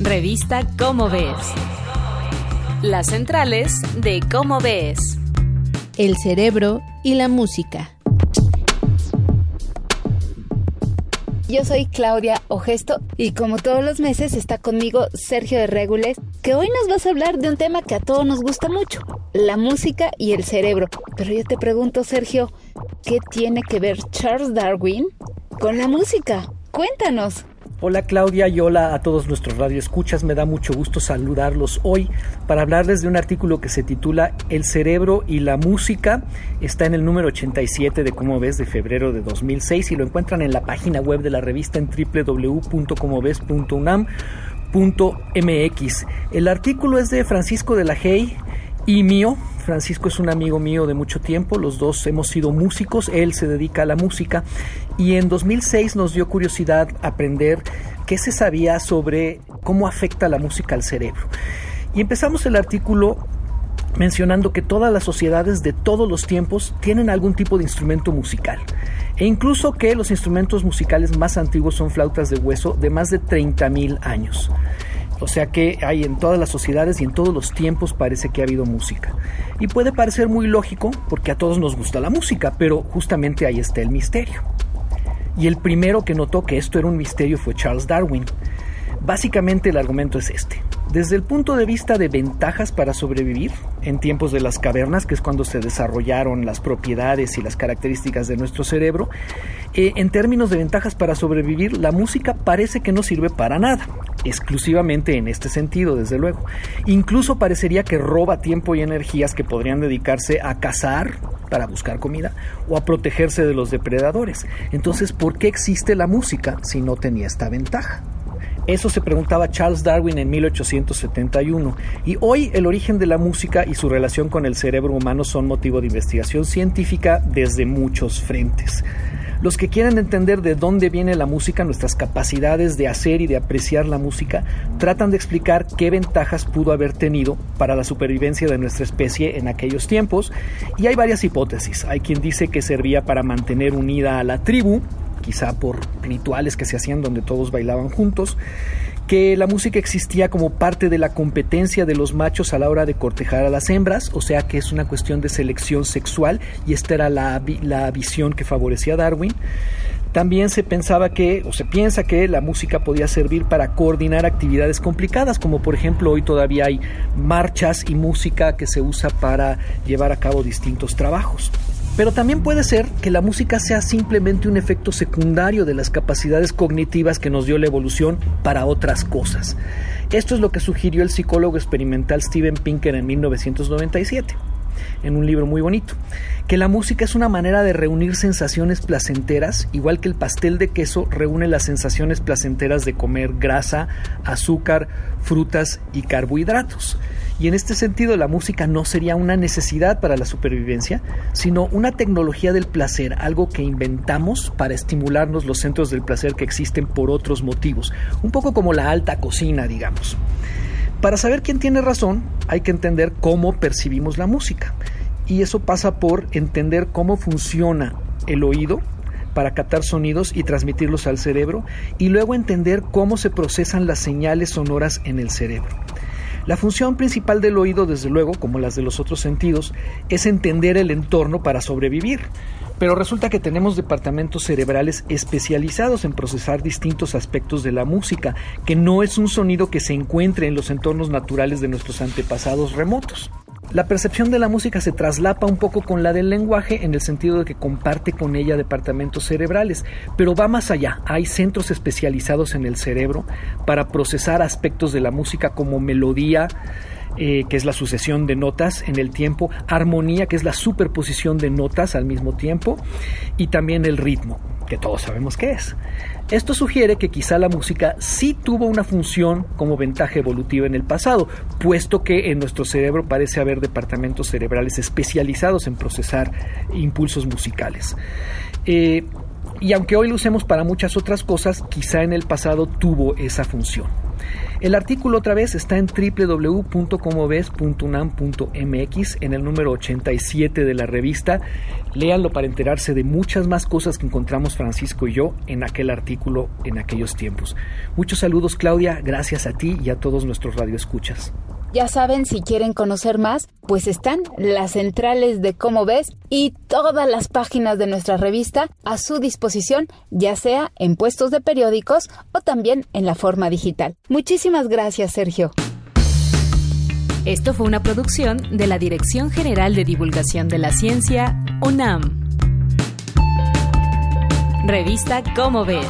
Revista Cómo Ves. Las centrales de Cómo Ves. El cerebro y la música. Yo soy Claudia Ogesto y como todos los meses está conmigo Sergio de Regules, que hoy nos vas a hablar de un tema que a todos nos gusta mucho, la música y el cerebro. Pero yo te pregunto, Sergio, ¿qué tiene que ver Charles Darwin con la música? Cuéntanos. Hola Claudia y hola a todos nuestros radioescuchas. Me da mucho gusto saludarlos hoy para hablarles de un artículo que se titula El cerebro y la música. Está en el número 87 de Cómo ves de febrero de 2006 y lo encuentran en la página web de la revista en www.comoves.unam.mx. El artículo es de Francisco de la Hey y mío. Francisco es un amigo mío de mucho tiempo, los dos hemos sido músicos, él se dedica a la música y en 2006 nos dio curiosidad aprender qué se sabía sobre cómo afecta la música al cerebro. Y empezamos el artículo mencionando que todas las sociedades de todos los tiempos tienen algún tipo de instrumento musical e incluso que los instrumentos musicales más antiguos son flautas de hueso de más de 30.000 años. O sea que hay en todas las sociedades y en todos los tiempos parece que ha habido música. Y puede parecer muy lógico porque a todos nos gusta la música, pero justamente ahí está el misterio. Y el primero que notó que esto era un misterio fue Charles Darwin. Básicamente el argumento es este. Desde el punto de vista de ventajas para sobrevivir, en tiempos de las cavernas, que es cuando se desarrollaron las propiedades y las características de nuestro cerebro, eh, en términos de ventajas para sobrevivir, la música parece que no sirve para nada, exclusivamente en este sentido, desde luego. Incluso parecería que roba tiempo y energías que podrían dedicarse a cazar para buscar comida o a protegerse de los depredadores. Entonces, ¿por qué existe la música si no tenía esta ventaja? Eso se preguntaba Charles Darwin en 1871 y hoy el origen de la música y su relación con el cerebro humano son motivo de investigación científica desde muchos frentes. Los que quieren entender de dónde viene la música, nuestras capacidades de hacer y de apreciar la música, tratan de explicar qué ventajas pudo haber tenido para la supervivencia de nuestra especie en aquellos tiempos. Y hay varias hipótesis. Hay quien dice que servía para mantener unida a la tribu, quizá por rituales que se hacían donde todos bailaban juntos, que la música existía como parte de la competencia de los machos a la hora de cortejar a las hembras, o sea que es una cuestión de selección sexual y esta era la, la visión que favorecía Darwin. También se pensaba que, o se piensa que la música podía servir para coordinar actividades complicadas, como por ejemplo hoy todavía hay marchas y música que se usa para llevar a cabo distintos trabajos. Pero también puede ser que la música sea simplemente un efecto secundario de las capacidades cognitivas que nos dio la evolución para otras cosas. Esto es lo que sugirió el psicólogo experimental Steven Pinker en 1997 en un libro muy bonito, que la música es una manera de reunir sensaciones placenteras, igual que el pastel de queso reúne las sensaciones placenteras de comer grasa, azúcar, frutas y carbohidratos. Y en este sentido la música no sería una necesidad para la supervivencia, sino una tecnología del placer, algo que inventamos para estimularnos los centros del placer que existen por otros motivos, un poco como la alta cocina, digamos. Para saber quién tiene razón, hay que entender cómo percibimos la música. Y eso pasa por entender cómo funciona el oído para captar sonidos y transmitirlos al cerebro y luego entender cómo se procesan las señales sonoras en el cerebro. La función principal del oído, desde luego, como las de los otros sentidos, es entender el entorno para sobrevivir. Pero resulta que tenemos departamentos cerebrales especializados en procesar distintos aspectos de la música, que no es un sonido que se encuentre en los entornos naturales de nuestros antepasados remotos. La percepción de la música se traslapa un poco con la del lenguaje en el sentido de que comparte con ella departamentos cerebrales, pero va más allá. Hay centros especializados en el cerebro para procesar aspectos de la música como melodía, eh, que es la sucesión de notas en el tiempo, armonía, que es la superposición de notas al mismo tiempo, y también el ritmo, que todos sabemos qué es. Esto sugiere que quizá la música sí tuvo una función como ventaja evolutiva en el pasado, puesto que en nuestro cerebro parece haber departamentos cerebrales especializados en procesar impulsos musicales. Eh, y aunque hoy lo usemos para muchas otras cosas, quizá en el pasado tuvo esa función. El artículo otra vez está en www.comoves.unam.mx en el número 87 de la revista. Léanlo para enterarse de muchas más cosas que encontramos Francisco y yo en aquel artículo en aquellos tiempos. Muchos saludos Claudia, gracias a ti y a todos nuestros radioescuchas. Ya saben, si quieren conocer más, pues están las centrales de Cómo ves y todas las páginas de nuestra revista a su disposición, ya sea en puestos de periódicos o también en la forma digital. Muchísimas gracias, Sergio. Esto fue una producción de la Dirección General de Divulgación de la Ciencia, UNAM. Revista Cómo ves.